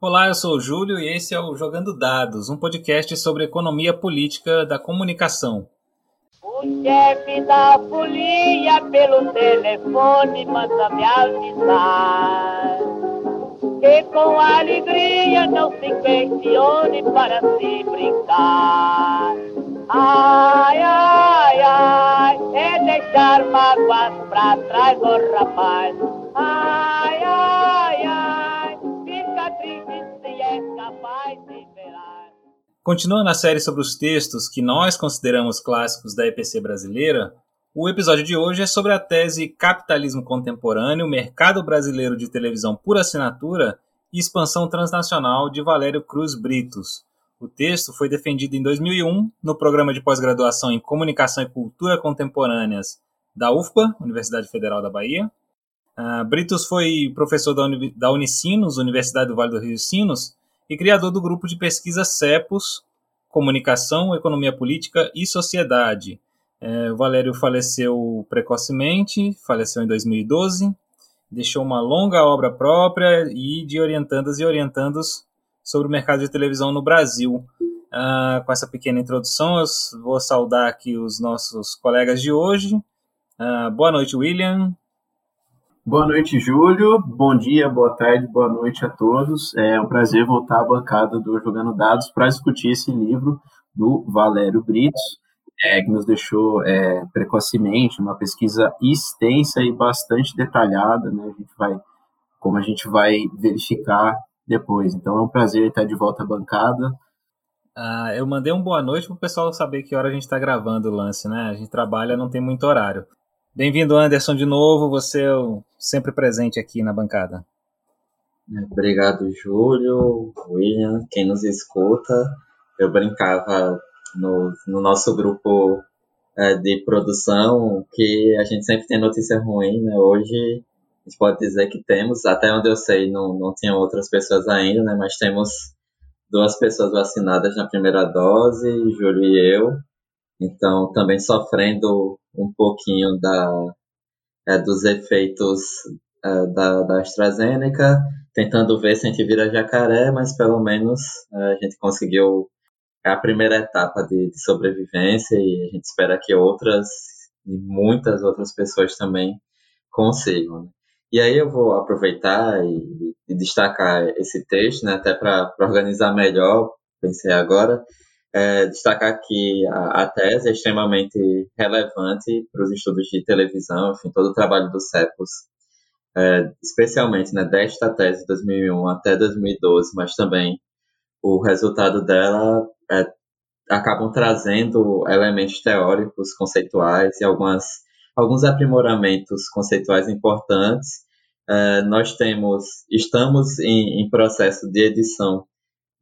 Olá, eu sou o Júlio e esse é o Jogando Dados, um podcast sobre economia política da comunicação. O chefe da folia pelo telefone manda me avisar que com alegria não se questione para se brincar. Ai, ai, ai, é deixar mágoas pra trás, oh, rapaz. Ai, Continuando a série sobre os textos que nós consideramos clássicos da EPC brasileira, o episódio de hoje é sobre a tese Capitalismo Contemporâneo, Mercado Brasileiro de Televisão por Assinatura e Expansão Transnacional de Valério Cruz Britos. O texto foi defendido em 2001 no programa de pós-graduação em Comunicação e Cultura Contemporâneas da UFBA, Universidade Federal da Bahia, Uh, Britos foi professor da, Uni da Unicinos, Universidade do Vale do Rio Sinos, e criador do grupo de pesquisa CEPOS, Comunicação, Economia Política e Sociedade. É, o Valério faleceu precocemente, faleceu em 2012, deixou uma longa obra própria e de orientandas e orientandos sobre o mercado de televisão no Brasil. Uh, com essa pequena introdução, eu vou saudar aqui os nossos colegas de hoje. Uh, boa noite, William. Boa noite, Júlio. Bom dia, boa tarde, boa noite a todos. É um prazer voltar à bancada do Jogando Dados para discutir esse livro do Valério Britos, é, que nos deixou é, precocemente uma pesquisa extensa e bastante detalhada, né? A gente vai, como a gente vai verificar depois. Então é um prazer estar de volta à bancada. Ah, eu mandei um boa noite para o pessoal saber que hora a gente está gravando o lance, né? A gente trabalha, não tem muito horário. Bem-vindo, Anderson, de novo. Você é sempre presente aqui na bancada. Obrigado, Júlio, William, quem nos escuta. Eu brincava no, no nosso grupo é, de produção que a gente sempre tem notícia ruim, né? Hoje a gente pode dizer que temos, até onde eu sei, não, não tinham outras pessoas ainda, né? Mas temos duas pessoas vacinadas na primeira dose, Júlio e eu. Então, também sofrendo um pouquinho da, é, dos efeitos é, da, da AstraZeneca, tentando ver se a gente vira jacaré, mas pelo menos é, a gente conseguiu a primeira etapa de, de, sobrevivência e a gente espera que outras e muitas outras pessoas também consigam. Né? E aí eu vou aproveitar e, e destacar esse texto, né, até para organizar melhor, pensei agora, é, destacar que a, a, tese é extremamente relevante para os estudos de televisão, enfim, todo o trabalho do CEPOS, é, especialmente né, desta tese de 2001 até 2012, mas também o resultado dela é, acabam trazendo elementos teóricos, conceituais e algumas, alguns aprimoramentos conceituais importantes. É, nós temos, estamos em, em processo de edição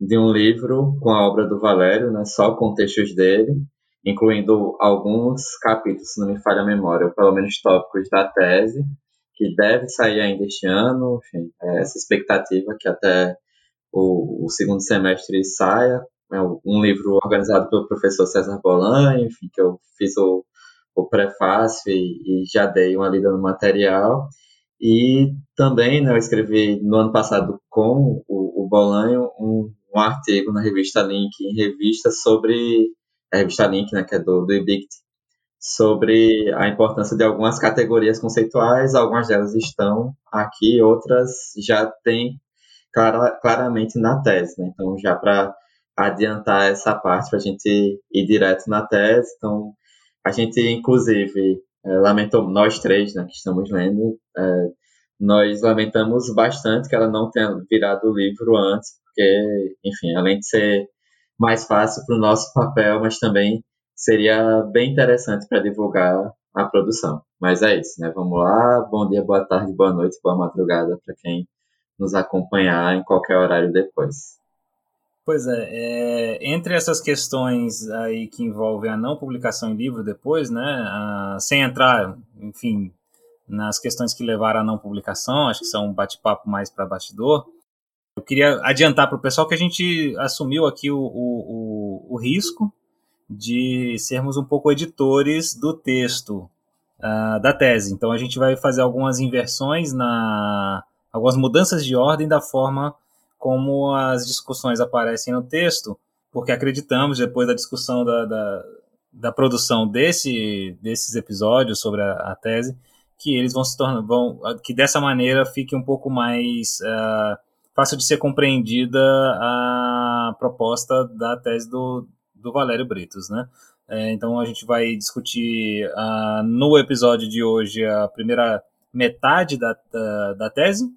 de um livro com a obra do Valério, né, só com textos dele, incluindo alguns capítulos, se não me falha a memória, ou pelo menos tópicos da tese, que deve sair ainda este ano, enfim, é essa expectativa que até o, o, segundo semestre saia, é um livro organizado pelo professor César Bolan, enfim, que eu fiz o, o prefácio e, e já dei uma lida no material, e também né, eu escrevi no ano passado com o, o Bolanho um, um artigo na revista Link, em revista sobre a revista Link, né, que é do, do IBICT, sobre a importância de algumas categorias conceituais, algumas delas estão aqui, outras já têm clara, claramente na tese, né? Então, já para adiantar essa parte, para a gente ir direto na tese, então, a gente, inclusive, é, lamentou, nós três, né, que estamos lendo, é, nós lamentamos bastante que ela não tenha virado o livro antes, porque, enfim, além de ser mais fácil para o nosso papel, mas também seria bem interessante para divulgar a produção. Mas é isso, né? Vamos lá. Bom dia, boa tarde, boa noite, boa madrugada para quem nos acompanhar em qualquer horário depois. Pois é, é, entre essas questões aí que envolvem a não publicação em livro depois, né, a, sem entrar, enfim, nas questões que levaram à não publicação, acho que são um bate-papo mais para bastidor, eu queria adiantar para o pessoal que a gente assumiu aqui o, o, o, risco de sermos um pouco editores do texto uh, da tese. Então a gente vai fazer algumas inversões na algumas mudanças de ordem da forma como as discussões aparecem no texto, porque acreditamos, depois da discussão da, da, da produção desse, desses episódios sobre a, a, tese, que eles vão se tornar, vão, que dessa maneira fique um pouco mais uh, fácil de ser compreendida a proposta da tese do, do Valério Britos, né? É, então a gente vai discutir uh, no episódio de hoje a primeira metade da, da, da tese,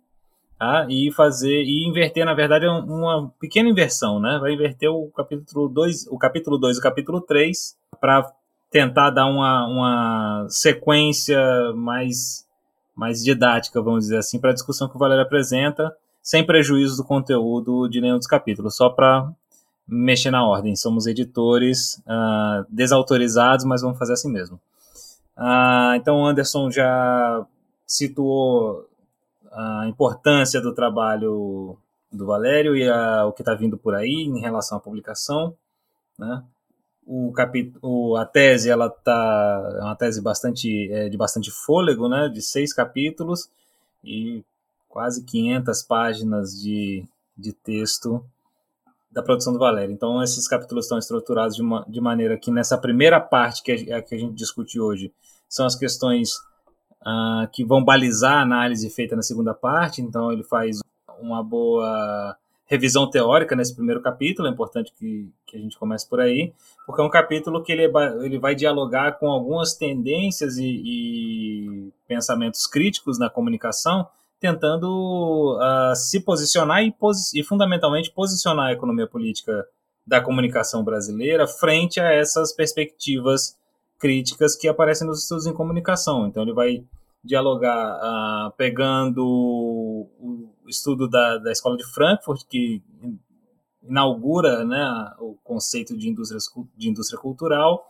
tá? e fazer e inverter, na verdade, uma pequena inversão, né? Vai inverter o capítulo 2, o capítulo 2 e o capítulo 3 para tentar dar uma, uma sequência mais, mais didática, vamos dizer assim, para a discussão que o Valério apresenta, sem prejuízo do conteúdo de nenhum dos capítulos, só para mexer na ordem. Somos editores uh, desautorizados, mas vamos fazer assim mesmo. Uh, então, o Anderson já situou a importância do trabalho do Valério e a, o que está vindo por aí em relação à publicação, né? O capítulo, a tese ela tá é uma tese bastante é, de bastante fôlego, né? De seis capítulos e quase 500 páginas de, de texto da produção do Valério. Então esses capítulos estão estruturados de, uma, de maneira que nessa primeira parte que a, que a gente discute hoje são as questões uh, que vão balizar a análise feita na segunda parte. Então, ele faz uma boa revisão teórica nesse primeiro capítulo. É importante que, que a gente comece por aí, porque é um capítulo que ele, ele vai dialogar com algumas tendências e, e pensamentos críticos na comunicação, tentando uh, se posicionar e, posi e, fundamentalmente, posicionar a economia política da comunicação brasileira frente a essas perspectivas críticas que aparecem nos estudos em comunicação. Então, ele vai dialogar uh, pegando o estudo da, da Escola de Frankfurt, que inaugura né, o conceito de indústria, de indústria cultural,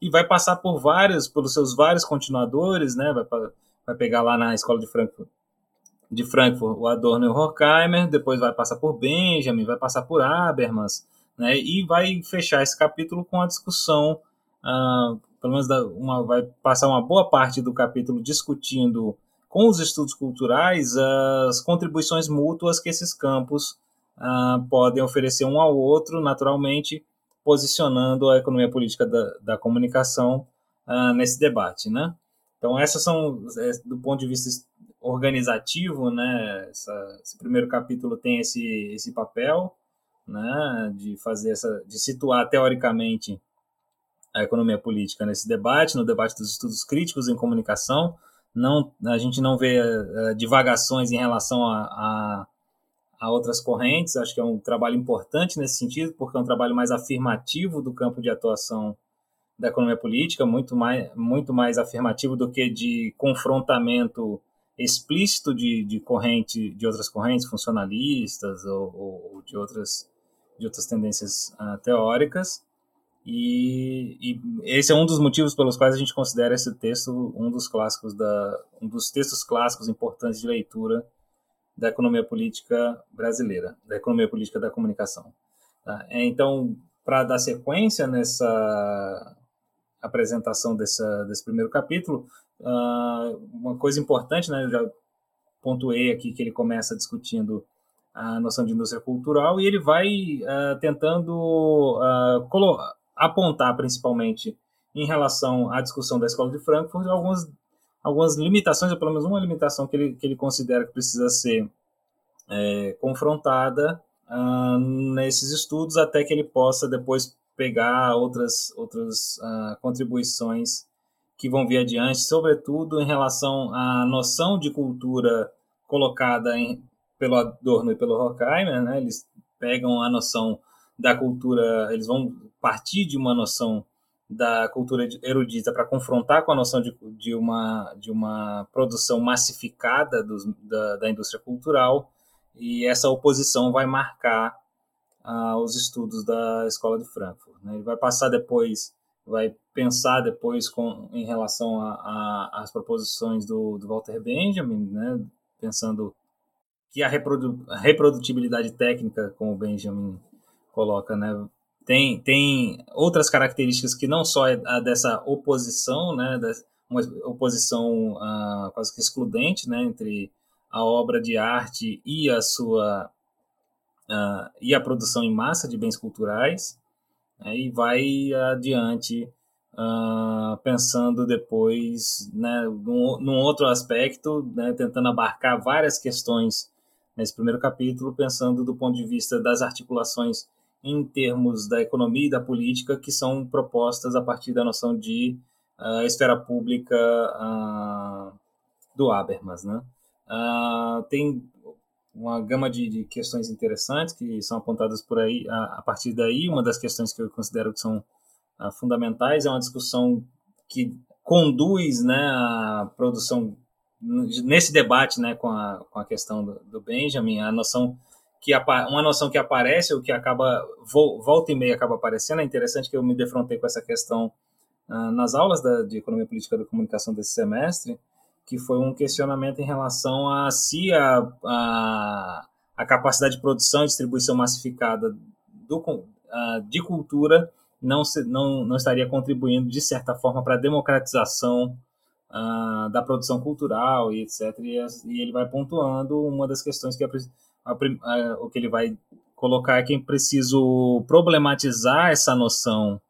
e vai passar por vários, pelos seus vários continuadores, né, vai, vai pegar lá na Escola de Frankfurt, de Frankfurt o Adorno e o Horkheimer, depois vai passar por Benjamin, vai passar por Habermas, né, e vai fechar esse capítulo com a discussão uh, pelo menos uma, vai passar uma boa parte do capítulo discutindo com os estudos culturais as contribuições mútuas que esses campos uh, podem oferecer um ao outro, naturalmente posicionando a economia política da, da comunicação uh, nesse debate, né? Então essas são, é, do ponto de vista organizativo, né? Essa, esse primeiro capítulo tem esse esse papel, né? De fazer essa, de situar teoricamente a economia política nesse debate, no debate dos estudos críticos em comunicação. Não, a gente não vê uh, divagações em relação a, a, a, outras correntes. Acho que é um trabalho importante nesse sentido, porque é um trabalho mais afirmativo do campo de atuação da economia política, muito mais, muito mais afirmativo do que de confrontamento explícito de, de corrente, de outras correntes funcionalistas ou, ou de outras de outras tendências uh, teóricas. E, e, esse é um dos motivos pelos quais a gente considera esse texto um dos clássicos da um dos textos clássicos importantes de leitura da economia política brasileira, da economia política da comunicação. Tá? É, então, para dar sequência nessa apresentação dessa, desse primeiro capítulo, uh, uma coisa importante, né, eu já pontuei aqui que ele começa discutindo a noção de indústria cultural e ele vai uh, tentando uh, apontar principalmente em relação à discussão da Escola de Frankfurt algumas, algumas limitações, ou pelo menos uma limitação que ele, que ele considera que precisa ser é, confrontada uh, nesses estudos até que ele possa depois pegar outras, outras contribuições que vão vir adiante, sobretudo em relação à noção de cultura colocada em, pelo Adorno e pelo Horkheimer, né? eles pegam a noção da cultura, eles vão partir de uma noção da cultura erudita para confrontar com a noção de, de, uma, de uma produção massificada da, da indústria cultural, e essa oposição vai marcar ah, os estudos da Escola de Frankfurt. Né? Ele vai passar depois, vai pensar depois com, em relação às proposições do, do Walter Benjamin, né? pensando que a, reprodu, a reprodutibilidade técnica, como o Benjamin coloca, né? Tem, tem outras características que não só é a dessa oposição, né? Uma oposição uh, quase que excludente, né? Entre a obra de arte e a sua uh, e a produção em massa de bens culturais, né, e vai adiante uh, pensando depois né, num, num outro aspecto, né, tentando abarcar várias questões nesse primeiro capítulo, pensando do ponto de vista das articulações em termos da economia e da política que são propostas a partir da noção de uh, esfera pública uh, do Habermas. Né? Tem uma gama de, de, questões interessantes que são apontadas por aí a, a, partir daí. Uma das questões que eu considero que são fundamentais é uma discussão que conduz né, a produção nesse debate né, com, a, com a questão do, do Benjamin, a noção que uma noção que aparece ou que acaba volta e meia acaba aparecendo. É interessante que eu me defrontei com essa questão uh, nas aulas da, de economia política da comunicação desse semestre que foi um questionamento em relação a se a, a, a capacidade de produção e distribuição massificada do, uh, de cultura não, se, não, não estaria contribuindo de certa forma para a democratização uh, da produção cultural e etc e, e, ele vai pontuando uma das questões que é a, a, o que ele vai colocar é que é preciso problematizar essa noção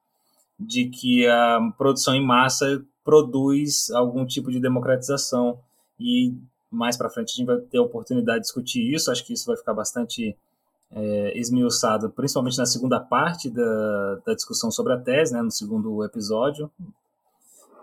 de que a produção em massa produz algum tipo de democratização e mais para frente a gente vai ter a oportunidade de discutir isso. Acho que isso vai ficar bastante é, esmiuçado, principalmente na segunda parte da, da discussão sobre a tese, né, no segundo episódio.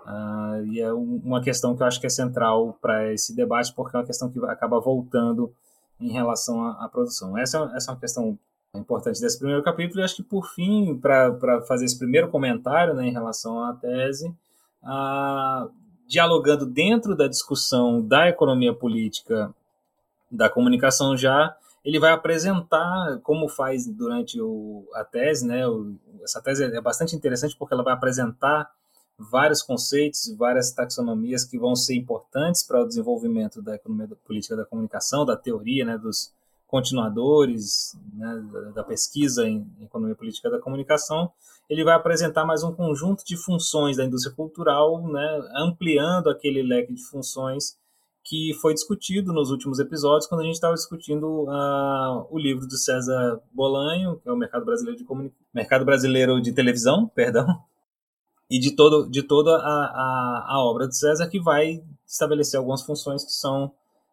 Uh, e é uma questão que eu acho que é central para esse debate, porque é uma questão que acaba voltando em relação à, à produção. Essa, essa é uma questão importante desse primeiro capítulo, e acho que, por fim, para fazer esse primeiro comentário né, em relação à tese, ah, dialogando dentro da discussão da economia política da comunicação já, ele vai apresentar, como faz durante o, a tese, né, o, essa tese é bastante interessante porque ela vai apresentar vários conceitos, várias taxonomias que vão ser importantes para o desenvolvimento da economia política da comunicação, da teoria, né, dos continuadores, né, da pesquisa em economia política da comunicação. Ele vai apresentar mais um conjunto de funções da indústria cultural, né, ampliando aquele leque de funções que foi discutido nos últimos episódios, quando a gente estava discutindo uh, o livro do César Bolanho, que é o Mercado Brasileiro de Mercado Brasileiro de Televisão, perdão, e de, todo, de toda a, a, a obra de César, que vai estabelecer algumas funções que são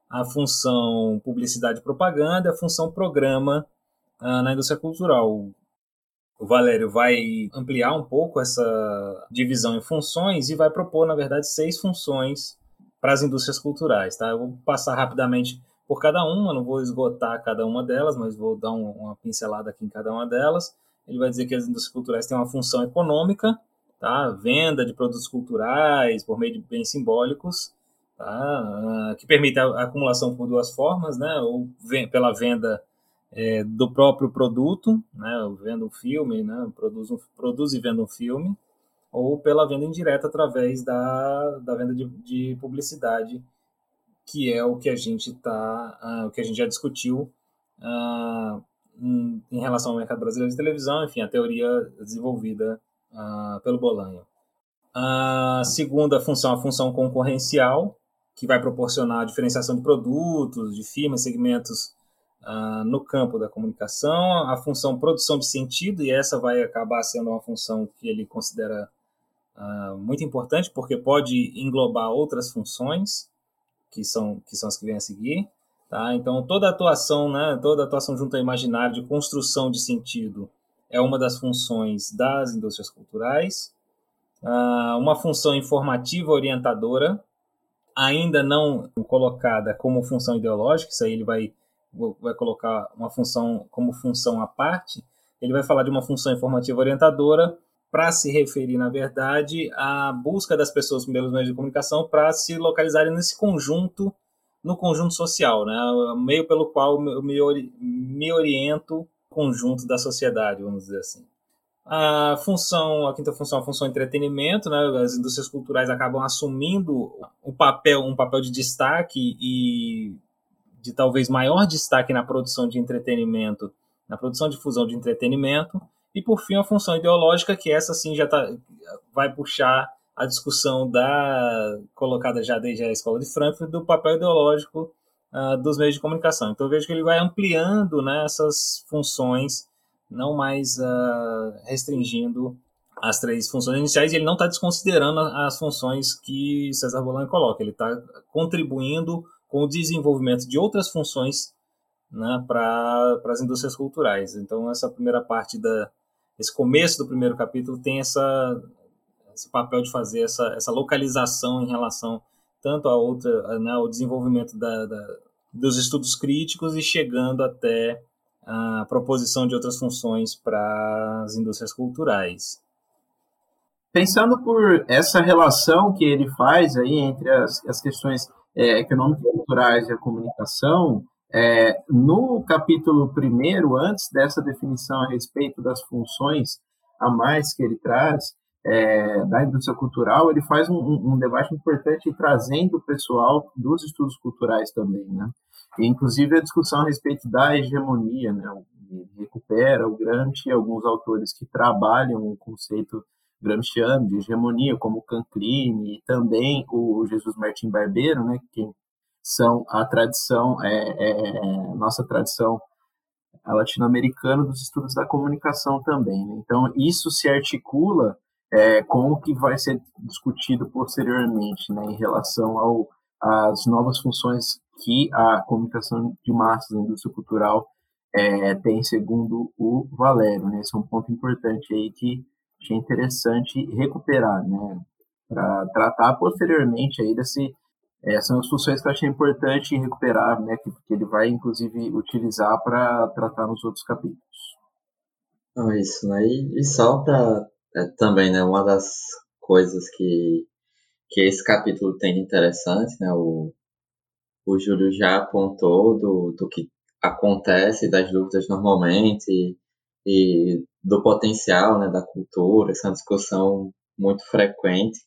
a função publicidade e propaganda, a função programa uh, na indústria cultural. O Valério vai ampliar um pouco essa divisão em funções e vai propor, na verdade, seis funções para as indústrias culturais. Tá? Eu vou passar rapidamente por cada uma, não vou esgotar cada uma delas, mas vou dar um, uma pincelada aqui em cada uma delas. Ele vai dizer que as indústrias culturais têm uma função econômica, tá? venda de produtos culturais por meio de bens simbólicos, tá? Ah, que permite a acumulação por duas formas, né? ou pela venda é, do próprio produto, né? vendo um filme, né? produz, um, produz e vendo um filme, ou pela venda indireta através da, da venda de, de publicidade, que é o que a gente tá, uh, o que a gente já discutiu uh, em, em, relação ao mercado brasileiro de televisão, enfim, a teoria desenvolvida uh, pelo Bolanho. A segunda função, a função concorrencial, que vai proporcionar a diferenciação de produtos, de firmas, segmentos uh, no campo da comunicação. A função produção de sentido, e essa vai acabar sendo uma função que ele considera uh, muito importante, porque pode englobar outras funções, que são, que são as que vêm a seguir. Tá? Então, toda atuação, né, toda atuação junto ao imaginário de construção de sentido é uma das funções das indústrias culturais. Uh, uma função informativa orientadora, ainda não colocada como função ideológica, isso aí ele vai, vai colocar uma função como função à parte, ele vai falar de uma função informativa orientadora para se referir, na verdade, à busca das pessoas pelos meios de comunicação para se localizarem nesse conjunto, no conjunto social, né? o meio pelo qual eu me, me oriento conjunto da sociedade, vamos dizer assim. A função, a quinta função, a função entretenimento, né? As indústrias culturais acabam assumindo o papel, um papel de destaque e de talvez maior destaque na produção de entretenimento, na produção de fusão de entretenimento, e por fim a função ideológica, que essa sim já tá, vai puxar a discussão da colocada já desde a escola de Frankfurt do papel ideológico uh, dos meios de comunicação. Então vejo que ele vai ampliando né, essas funções, não mais uh, restringindo as três funções iniciais, e ele não está desconsiderando as funções que César Bolan coloca, ele está contribuindo com o desenvolvimento de outras funções né, para as indústrias culturais. Então essa primeira parte da esse começo do primeiro capítulo tem essa esse papel de fazer essa, essa localização em relação tanto a outra, né, ao desenvolvimento da, da, dos estudos críticos e chegando até a proposição de outras funções para as indústrias culturais. Pensando por essa relação que ele faz aí entre as, as questões é, econômicas culturais e a comunicação, é, no capítulo primeiro, antes dessa definição a respeito das funções a mais que ele traz, é, da indústria cultural, ele faz um, um, debate importante trazendo o pessoal dos estudos culturais também, né? Inclusive a discussão a respeito da hegemonia, né? Ele recupera o Gramsci e alguns autores que trabalham o conceito gramsciano de hegemonia, como Cancrini e também o Jesus Martim Barbeiro, né? Que são a tradição, é, é, é nossa tradição latino-americana dos estudos da comunicação também. Né? Então, isso se articula é, com o que vai ser discutido posteriormente né, em relação ao, às novas funções que a comunicação de massas na indústria cultural é, tem, segundo o Valério. Né? Esse é um ponto importante aí que achei interessante recuperar, né? para tratar posteriormente aí desse é, são as funções que eu achei importante recuperar, né, que, que ele vai inclusive utilizar para tratar nos outros capítulos. Não, isso, né? E, e só para é, também, né, uma das coisas que, que esse capítulo tem de interessante, né, o, o Júlio já apontou do, do que acontece, das dúvidas normalmente, e, e do potencial né, da cultura, essa discussão muito frequente,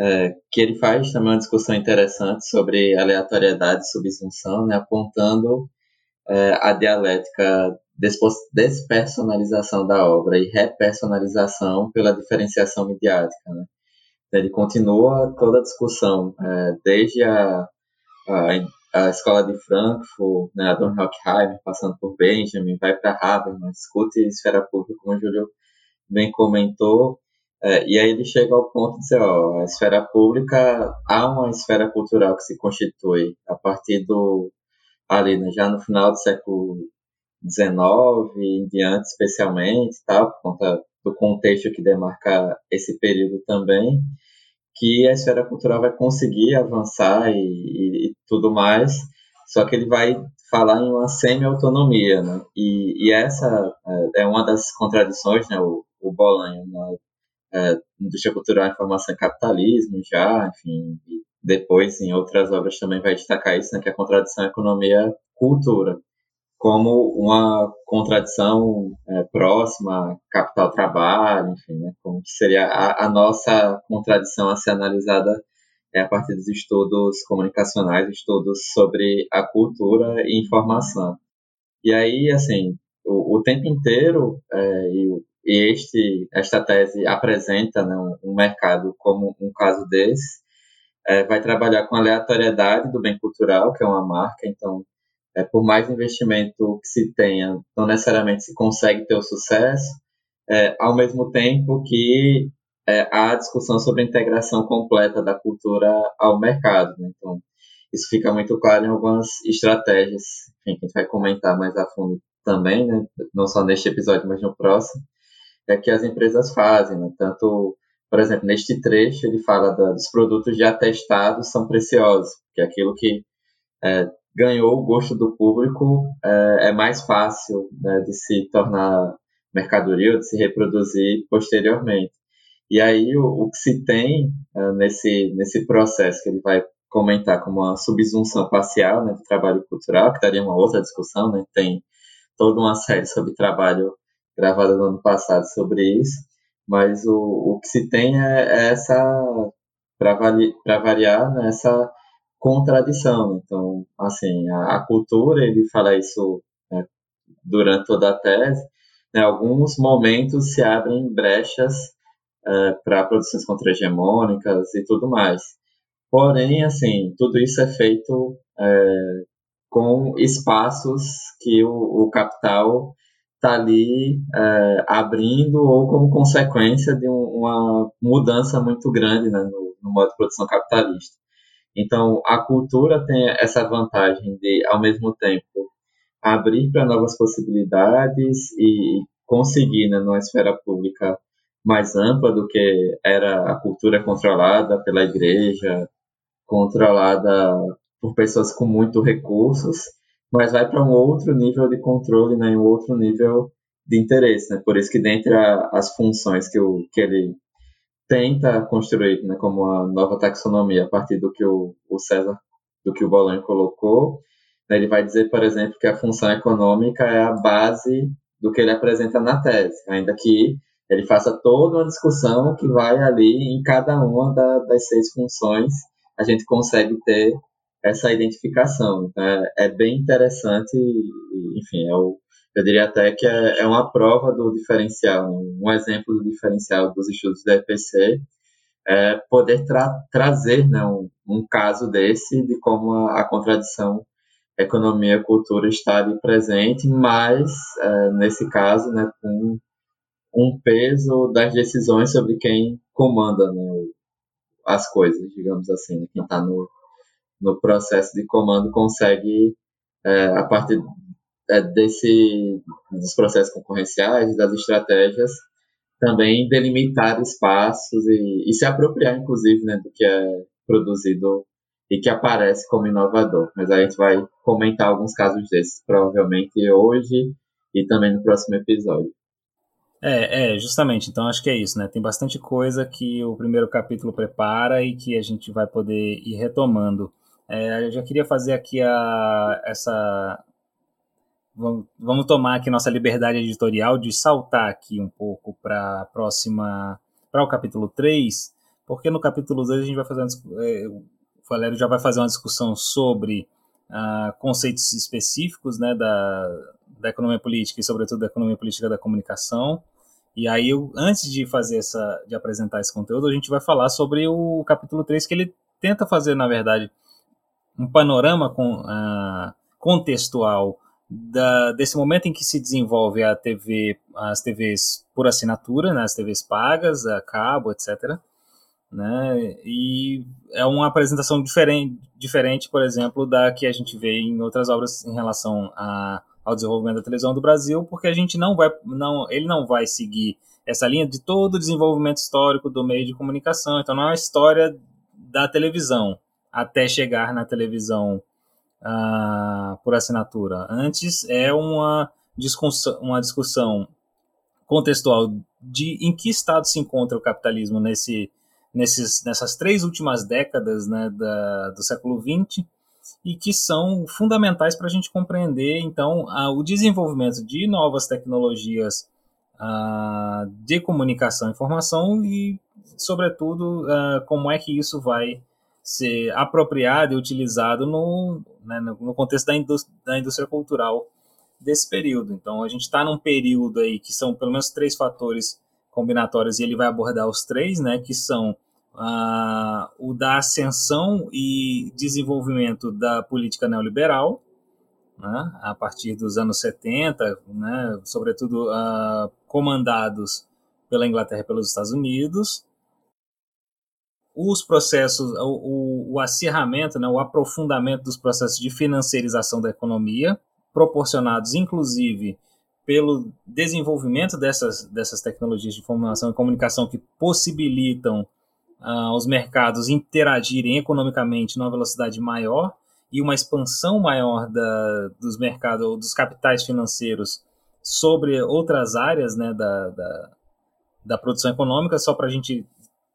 é, que ele faz também uma discussão interessante sobre aleatoriedade e subsunção, né, apontando é, a dialética despersonalização da obra e repersonalização pela diferenciação midiática. Né? Ele continua toda a discussão, é, desde a, a, a, escola de Frankfurt, né, a Don Hockheimer, passando por Benjamin, vai para Harvard, mas discute esfera pública, como o Júlio bem comentou, é, e aí ele chega ao ponto de dizer, ó, a esfera pública, há uma esfera cultural que se constitui a partir do, ali, né, já no final do século 19 em diante, especialmente, tá? por conta do contexto que demarca esse período também, que a esfera cultural vai conseguir avançar e, e, e tudo mais, só que ele vai falar em uma semi-autonomia, né? E, e, essa é, é uma das contradições, né? O, o Bolanho, na é, indústria cultural, informação e capitalismo, já, enfim, depois em outras obras também vai destacar isso, né? Que é a contradição economia-cultura como uma contradição é, próxima, capital-trabalho, enfim, né, como seria a, a, nossa contradição a ser analisada é, a partir dos estudos comunicacionais, estudos sobre a cultura e informação. E aí, assim, o, o tempo inteiro, é, e, e, este, esta tese apresenta né, um, mercado como um caso desse, é, vai trabalhar com a aleatoriedade do bem cultural, que é uma marca, então é, por mais investimento que se tenha, não necessariamente se consegue ter o sucesso, é, ao mesmo tempo que é, há discussão sobre a integração completa da cultura ao mercado. Né? Então, isso fica muito claro em algumas estratégias, enfim, que a gente vai comentar mais a fundo também, né? não só neste episódio, mas no próximo, é que as empresas fazem. Né? Tanto, por exemplo, neste trecho, ele fala da, dos produtos já testados são preciosos, que é aquilo que é, ganhou o gosto do público, é, é mais fácil né, de se tornar mercadoria ou de se reproduzir posteriormente. E aí o, o que se tem é, nesse, nesse processo que ele vai comentar como uma subsunção parcial né, do trabalho cultural, que daria uma outra discussão, né, tem toda uma série sobre trabalho gravada no ano passado sobre isso, mas o, o que se tem é, é essa, para variar, né, essa contradição. Então, assim, a, a, cultura, ele fala isso né, durante toda a tese, né, alguns momentos se abrem brechas é, para produções contra-hegemônicas e tudo mais. Porém, assim, tudo isso é feito é, com espaços que o, o capital está ali é, abrindo ou como consequência de um, uma mudança muito grande né, no, no modo de produção capitalista. Então, a cultura tem essa vantagem de, ao mesmo tempo, abrir para novas possibilidades e conseguir, né, numa esfera pública mais ampla do que era a cultura controlada pela igreja, controlada por pessoas com muito recursos, mas vai para um outro nível de controle, né, um outro nível de interesse, né? Por isso que dentre a, as funções que, o, que ele tenta construir, né, como a nova taxonomia a partir do que o, o César, do que o Bolan colocou, né, ele vai dizer, por exemplo, que a função econômica é a base do que ele apresenta na tese, ainda que ele faça toda uma discussão que vai ali em cada uma da, das seis funções, a gente consegue ter essa identificação. Então, é, é bem interessante, enfim, é o, eu diria até que é, é uma prova do diferencial, né? um exemplo do diferencial dos estudos da EPC, é poder tra trazer né, um, um, caso desse de como a, a contradição economia e cultura está ali presente, mas é, nesse caso, né, com um peso das decisões sobre quem comanda né, as coisas, digamos assim, né, quem está no, no processo de comando consegue, é, a partir é, desse, dos processos concorrenciais, das estratégias, também delimitar espaços e, e se apropriar, inclusive, né, do que é produzido e que aparece como inovador. Mas a gente vai comentar alguns casos desses, provavelmente hoje e também no próximo episódio. É, é, justamente. Então acho que é isso, né? Tem bastante coisa que o primeiro capítulo prepara e que a gente vai poder ir retomando. É, eu já queria fazer aqui a, essa. Vamos, vamos tomar aqui nossa liberdade editorial de saltar aqui um pouco para a próxima. para o capítulo 3, porque no capítulo 2 a gente vai fazer. Uma, é, o Valério já vai fazer uma discussão sobre uh, conceitos específicos né, da, da economia política e, sobretudo, da economia política da comunicação. E aí, eu, antes de fazer essa, de apresentar esse conteúdo, a gente vai falar sobre o capítulo 3, que ele tenta fazer, na verdade, um panorama com, uh, contextual da, desse momento em que se desenvolve a TV, as TVs por assinatura, né, as TVs pagas, a cabo, etc. Né, e é uma apresentação diferente, diferente, por exemplo, da que a gente vê em outras obras em relação a ao desenvolvimento da televisão do Brasil, porque a gente não vai, não, ele não vai seguir essa linha de todo o desenvolvimento histórico do meio de comunicação. Então, não é a história da televisão até chegar na televisão ah, por assinatura. Antes é uma discussão, uma discussão contextual de em que estado se encontra o capitalismo nesse, nesses, nessas três últimas décadas né, da, do século XX e que são fundamentais para a gente compreender, então, a, o desenvolvimento de novas tecnologias a, de comunicação e informação e, sobretudo, a, como é que isso vai ser apropriado e utilizado no, né, no contexto da indústria, da indústria cultural desse período. Então, a gente está num período aí que são pelo menos três fatores combinatórios e ele vai abordar os três, né, que são uh, o da ascensão e desenvolvimento da política neoliberal, né, a partir dos anos 70, né, sobretudo uh, comandados pela Inglaterra e pelos Estados Unidos, os processos, o, o, acirramento, né, o aprofundamento dos processos de financiarização da economia, proporcionados inclusive pelo desenvolvimento dessas, dessas tecnologias de informação e comunicação que possibilitam uh, os mercados interagirem economicamente numa velocidade maior e uma expansão maior da, dos mercados ou dos capitais financeiros sobre outras áreas né, da, da, da produção econômica, só para a gente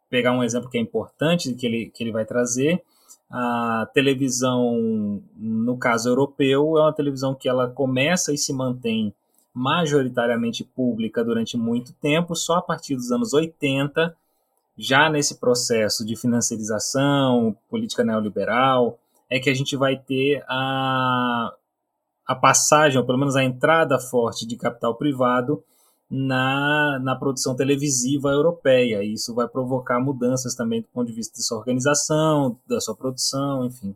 pegar um exemplo que é importante que ele, que ele vai trazer. A televisão, no caso europeu, é uma televisão que ela começa e se mantém majoritariamente pública durante muito tempo, só a partir dos anos 80 já nesse processo de financiarização, política neoliberal, é que a gente vai ter a, a passagem, ou pelo menos a entrada forte de capital privado na, na produção televisiva europeia. E isso vai provocar mudanças também do ponto de vista da sua organização, da sua produção, enfim.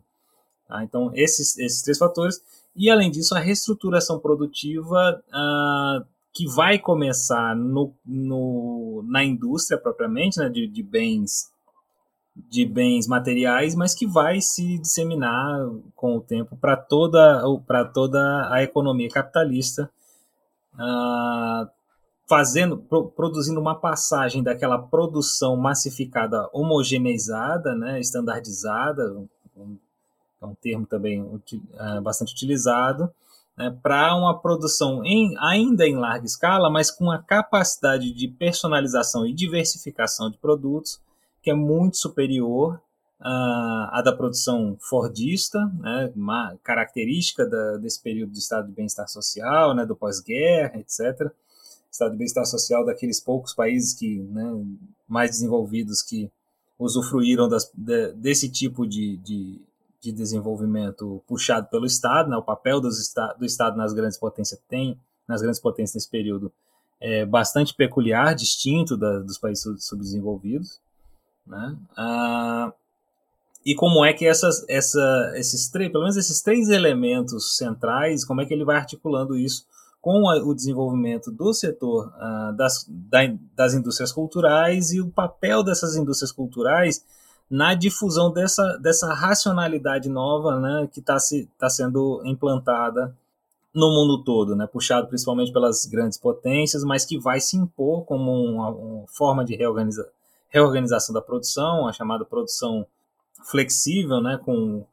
Tá? Então, esses, esses três fatores. E, além disso, a reestruturação produtiva uh, que vai começar no, no, na indústria propriamente, né, de, de bens de bens materiais, mas que vai se disseminar com o tempo para toda, toda a economia capitalista, uh, fazendo, pro, produzindo uma passagem daquela produção massificada, homogeneizada, né, estandardizada, um, é um termo também uh, bastante utilizado, né, para uma produção em, ainda em larga escala, mas com a capacidade de personalização e diversificação de produtos que é muito superior à, à da produção fordista, né, característica da, desse período de estado de bem-estar social, né, do pós-guerra, etc. Estado de bem-estar social daqueles poucos países que né, mais desenvolvidos que usufruíram das, de, desse tipo de, de, de, desenvolvimento puxado pelo Estado, né, o papel dos, do Estado nas grandes potências tem nas grandes potências nesse período é bastante peculiar, distinto da, dos países subdesenvolvidos. Né? Ah, e como é que essas, essa, esses três, pelo menos esses três elementos centrais, como é que ele vai articulando isso com o desenvolvimento do setor ah, das, da, das indústrias culturais e o papel dessas indústrias culturais na difusão dessa, dessa racionalidade nova né, que está se, tá sendo implantada no mundo todo, né, puxado principalmente pelas grandes potências, mas que vai se impor como uma, uma forma de reorganização reorganização da produção, a chamada produção flexível, né, com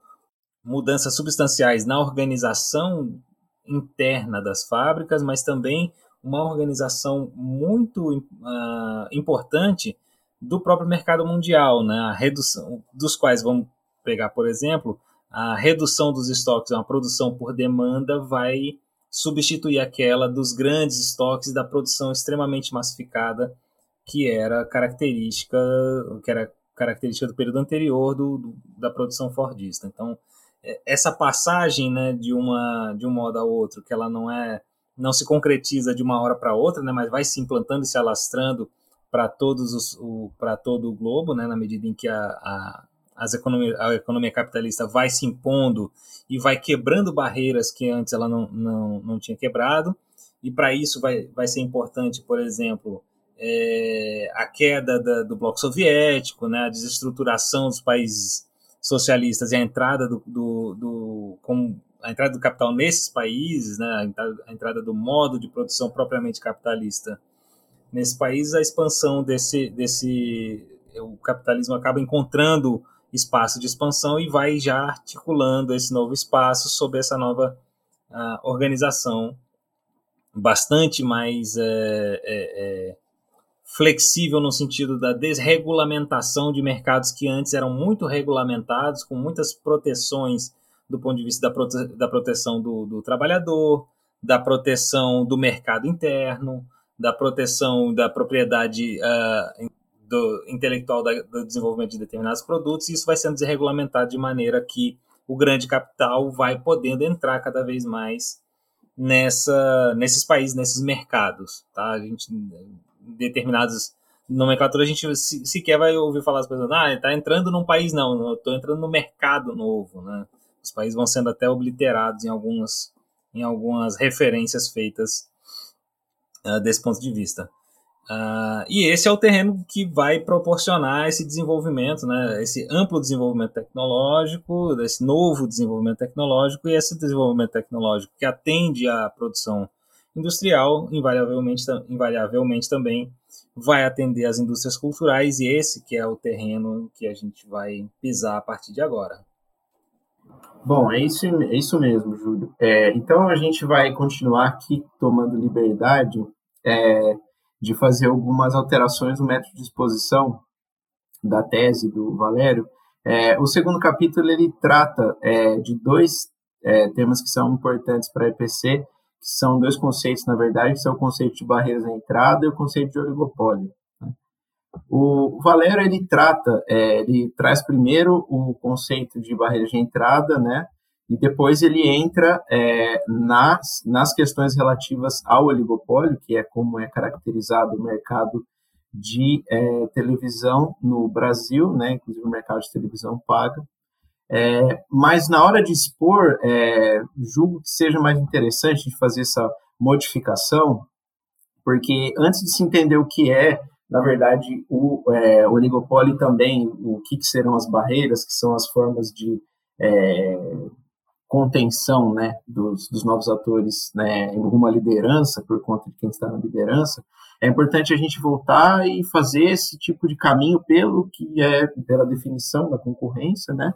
mudanças substanciais na organização interna das fábricas, mas também uma organização muito uh, importante do próprio mercado mundial, né, a redução dos quais vamos pegar, por exemplo, a redução dos estoques, uma produção por demanda vai substituir aquela dos grandes estoques da produção extremamente massificada que era característica, que era característica do período anterior do, do, da produção fordista. Então, essa passagem, né, de uma de um modo ao outro, que ela não é não se concretiza de uma hora para outra, né, mas vai se implantando e se alastrando para todos os para todo o globo, né, na medida em que a, a as economia, a economia capitalista vai se impondo e vai quebrando barreiras que antes ela não, não, não tinha quebrado. E para isso vai, vai ser importante, por exemplo, é, a queda da, do bloco soviético, né, a desestruturação dos países socialistas e a entrada do, do, do a entrada do capital nesses países, né, a entrada, do modo de produção propriamente capitalista nesse país, a expansão desse, desse o capitalismo acaba encontrando espaço de expansão e vai já articulando esse novo espaço sob essa nova uh, organização bastante mais é, é, é, flexível no sentido da desregulamentação de mercados que antes eram muito regulamentados, com muitas proteções do ponto de vista da, prote da proteção do, do, trabalhador, da proteção do mercado interno, da proteção da propriedade uh, do, intelectual da, do desenvolvimento de determinados produtos, e isso vai sendo desregulamentado de maneira que o grande capital vai podendo entrar cada vez mais nessa, nesses países, nesses mercados. Tá? A gente determinadas nomenclaturas, a gente sequer vai ouvir falar as pessoas, ah, está entrando num país, não, estou entrando no mercado novo, né? Os países vão sendo até obliterados em algumas, em algumas referências feitas uh, desse ponto de vista. Uh, e esse é o terreno que vai proporcionar esse desenvolvimento, né, esse amplo desenvolvimento tecnológico, esse novo desenvolvimento tecnológico e esse desenvolvimento tecnológico que atende à produção industrial, invariavelmente, invariavelmente também vai atender às indústrias culturais e esse que é o terreno que a gente vai pisar a partir de agora. Bom, é isso, é isso mesmo, Júlio. É, então a gente vai continuar aqui tomando liberdade é, de fazer algumas alterações no método de exposição da tese do Valério. É, o segundo capítulo ele trata é, de dois é, temas que são importantes para a EPC, que são dois conceitos, na verdade, são o conceito de barreiras à entrada e o conceito de oligopólio. Né? O Valério, ele trata, é, ele traz primeiro o conceito de barreiras de entrada, né, e depois ele entra é, nas, nas questões relativas ao oligopólio, que é como é caracterizado o mercado de é, televisão no Brasil, né, inclusive o mercado de televisão paga, É, mas na hora de expor, é, julgo que seja mais interessante de fazer essa modificação, porque antes de se entender o que é, na verdade, o é, oligopólio também, o que, que, serão as barreiras, que são as formas de é, contenção né, dos, dos, novos atores né, em uma liderança, por conta de quem está na liderança, é importante a gente voltar e fazer esse tipo de caminho pelo que é pela definição da concorrência, né,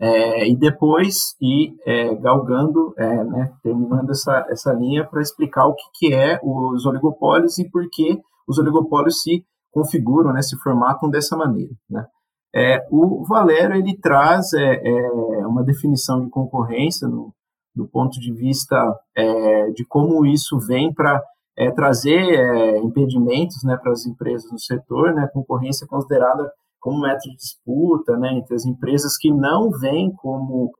é, e depois ir é, galgando, é, né, terminando essa, essa linha para explicar o que, que é os oligopólios e por que os oligopólios se configuram, né, se formatam dessa maneira. Né. É, o Valério ele traz é, é, uma definição de concorrência no, do ponto de vista é, de como isso vem para trazer impedimentos né, para as empresas no setor, né, concorrência considerada como método de disputa né, entre as empresas que não vêm como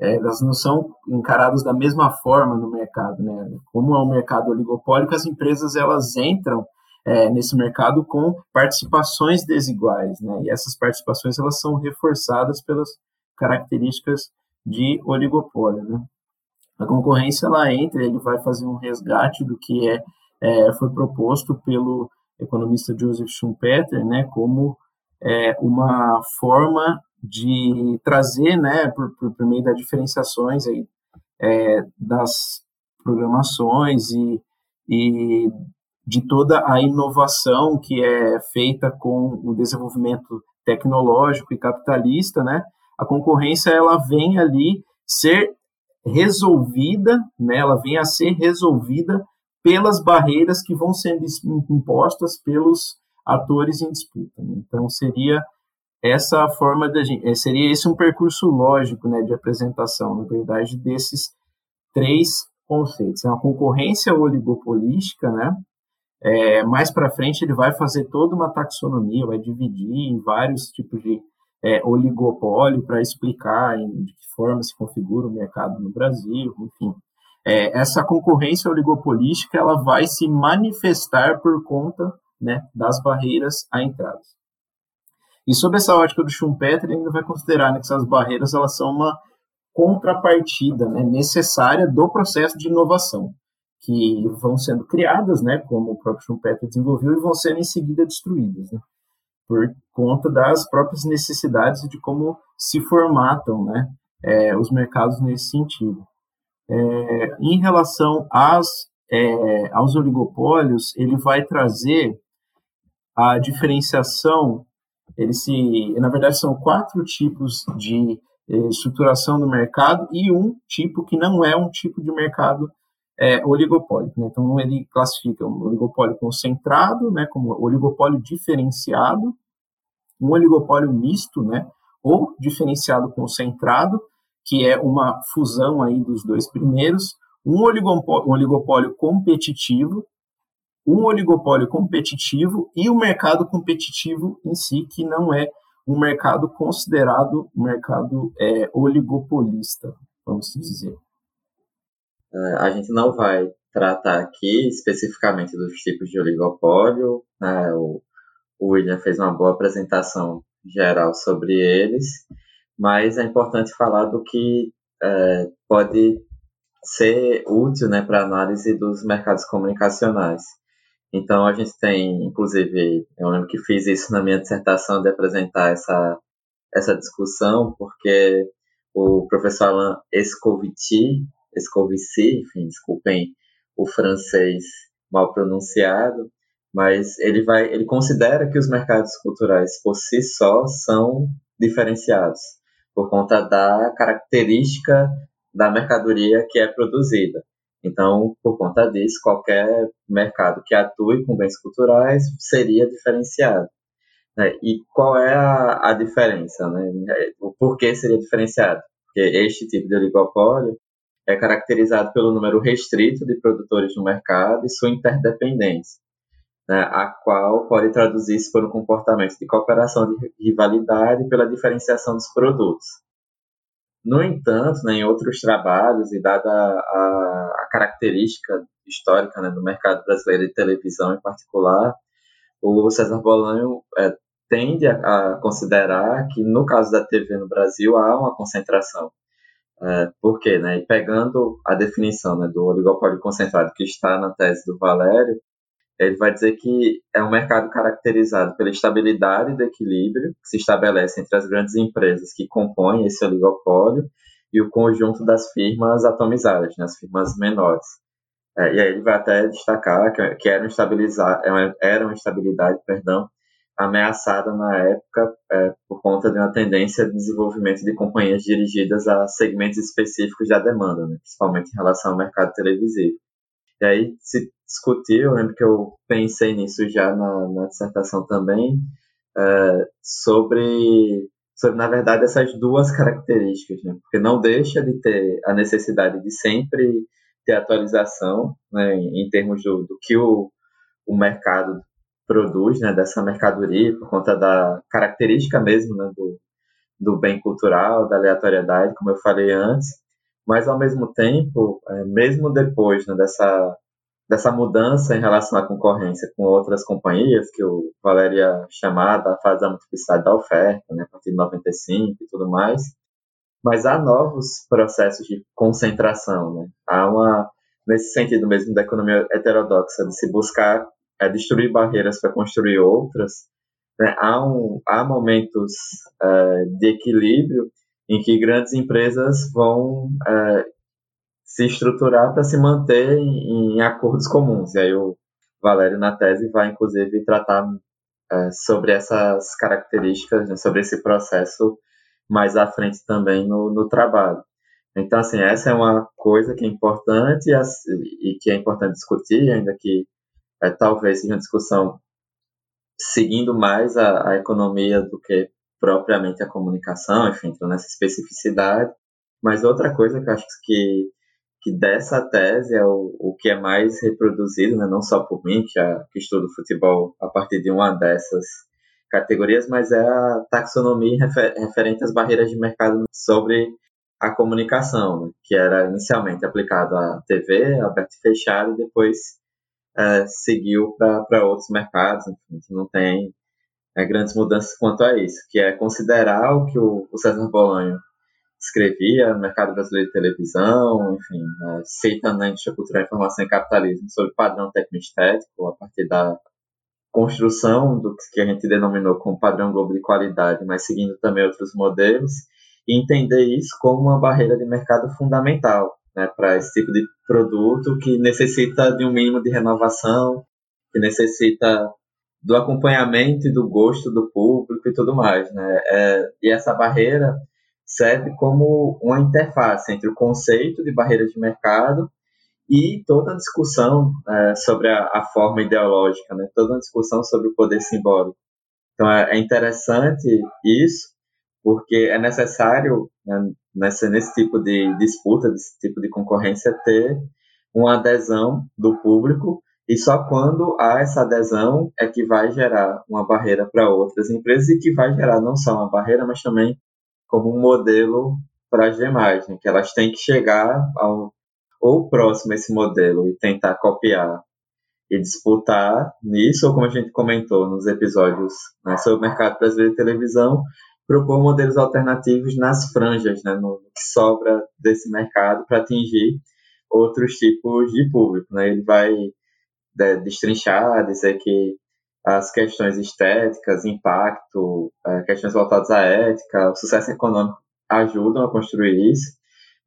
é, elas não são encaradas da mesma forma no mercado, né? Como é um mercado oligopólico, as empresas elas entram é, nesse mercado com participações desiguais, né? E essas participações elas são reforçadas pelas características de oligopólio, né? A concorrência ela entra, ele vai fazer um resgate do que é, é foi proposto pelo economista Joseph Schumpeter, né? Como é, uma forma de trazer, né, por, por, por meio das diferenciações aí, é, das programações e, e de toda a inovação que é feita com o desenvolvimento tecnológico e capitalista, né, a concorrência ela vem ali ser resolvida, né, ela vem a ser resolvida pelas barreiras que vão sendo impostas pelos atores em disputa. Né? Então, seria essa forma da gente, eh, seria esse um percurso lógico, né, de apresentação, na verdade, desses três conceitos. É uma concorrência oligopolística, né, é, mais para frente ele vai fazer toda uma taxonomia, vai dividir em vários tipos de é, oligopólio para explicar em, de que forma se configura o mercado no Brasil, enfim. É, essa concorrência oligopolística ela vai se manifestar por conta né, das barreiras à entrada. E sob essa ótica do Schumpeter, ele ainda vai considerar né, que essas barreiras elas são uma contrapartida né, necessária do processo de inovação, que vão sendo criadas, né, como o próprio Schumpeter desenvolveu, e vão sendo em seguida destruídas, né, por conta das próprias necessidades de como se formatam né, é, os mercados nesse sentido. É, em relação às, é, aos oligopólios, ele vai trazer a diferenciação, ele se, na verdade, são quatro tipos de eh, estruturação do mercado e um tipo que não é um tipo de mercado é, oligopólico. Né? Então, ele classifica um oligopólio concentrado, né, como oligopólio diferenciado, um oligopólio misto, né, ou diferenciado concentrado, que é uma fusão aí dos dois primeiros, um oligopólio, um oligopólio competitivo, um oligopólio competitivo e o mercado competitivo em si, que não é um mercado considerado um mercado é, oligopolista, vamos dizer. É, a gente não vai tratar aqui especificamente dos tipos de oligopólio. Né? O, o William fez uma boa apresentação geral sobre eles, mas é importante falar do que é, pode ser útil né, para análise dos mercados comunicacionais. Então a gente tem, inclusive, eu lembro que fiz isso na minha dissertação de apresentar essa, essa discussão, porque o professor Alain Escovici, Escovici, enfim, desculpem o francês mal pronunciado, mas ele vai, ele considera que os mercados culturais por si só são diferenciados por conta da característica da mercadoria que é produzida. Então, por conta disso, qualquer mercado que atue com bens culturais seria diferenciado. Né? E qual é a, a diferença? Né? O porquê seria diferenciado? Porque este tipo de oligopólio é caracterizado pelo número restrito de produtores no mercado e sua interdependência, né? a qual pode traduzir-se por um comportamento de cooperação de rivalidade pela diferenciação dos produtos. No entanto, né, em outros trabalhos, e dada a, a característica histórica né, do mercado brasileiro de televisão em particular, o César Bolanho é, tende a, a, considerar que, no caso da TV no Brasil, há uma concentração. É, por quê? Né? E pegando a definição né, do oligopólio concentrado que está na tese do Valério, ele vai dizer que é um mercado caracterizado pela estabilidade do equilíbrio que se estabelece entre as grandes empresas que compõem esse oligopólio e o conjunto das firmas atomizadas, né, as firmas menores. É, e aí ele vai até destacar que, que era, estabilizar, é era uma estabilidade perdão, ameaçada na época é, por conta de uma tendência de desenvolvimento de companhias dirigidas a segmentos específicos da demanda, né, principalmente em relação ao mercado televisivo. E aí se discutiu, eu lembro que eu pensei nisso já na, na dissertação também, é, sobre, sobre, na verdade, essas duas características, né? porque não deixa de ter a necessidade de sempre ter atualização né, em, em termos do, do que o, o mercado produz, né, dessa mercadoria, por conta da característica mesmo né, do, do bem cultural, da aleatoriedade, como eu falei antes, mas ao mesmo tempo, é, mesmo depois né, dessa, dessa mudança em relação à concorrência com outras companhias, que o Valéria chamada a fase da multiplicidade da oferta, né, a partir de 95 e tudo mais, mas há novos processos de concentração, né? Há uma, nesse sentido mesmo da economia heterodoxa, de se buscar é, destruir barreiras para construir outras, né? há, um, há momentos é, de equilíbrio em que grandes empresas vão é, se estruturar para se manter em, em, acordos comuns. E aí o Valério, na tese, vai, inclusive, tratar é, sobre essas características, né? sobre esse processo mais à frente também no, no trabalho. Então, assim, essa é uma coisa que é importante e, e que é importante discutir, ainda que é, talvez seja uma discussão seguindo mais a, a economia do que propriamente a comunicação, enfim, entrando nessa especificidade. Mas outra coisa que eu acho que, que dessa tese é o, o que é mais reproduzido, né, não só por mim, que, a, que estudo futebol a partir de uma dessas categorias, mas é a taxonomia refer, referente às barreiras de mercado sobre a comunicação, né, que era inicialmente aplicado à TV, aberto e fechado, e depois é, seguiu para outros mercados, enfim, não tem é, grandes mudanças quanto a isso, que é considerar o que o, o César Bolanho escrevia no mercado brasileiro de televisão, enfim, é, citando na indústria cultural, informação e capitalismo sobre padrão técnico-estético, a partir da construção do que a gente denominou como padrão Globo de qualidade, mas seguindo também outros modelos, e entender isso como uma barreira de mercado fundamental, né, para esse tipo de produto que necessita de um mínimo de renovação, que necessita do acompanhamento e do gosto do público e tudo mais, né? É, e essa barreira serve como uma interface entre o conceito de barreira de mercado e toda a discussão é, sobre a, a, forma ideológica, né? Toda a discussão sobre o poder simbólico. Então é, é interessante isso, porque é necessário né, nesse, nesse tipo de disputa, nesse tipo de concorrência, ter uma adesão do público e só quando há essa adesão é que vai gerar uma barreira para outras empresas e que vai gerar não só uma barreira, mas também como um modelo para as demais, né? que elas têm que chegar ao ou próximo a esse modelo e tentar copiar e disputar nisso, ou como a gente comentou nos episódios né, sobre o mercado brasileiro de televisão, propor modelos alternativos nas franjas, né, no que sobra desse mercado para atingir outros tipos de público. Né? Ele vai é, destrinchar, dizer que as questões estéticas, impacto, é, questões voltadas à ética, o sucesso econômico ajudam a construir isso,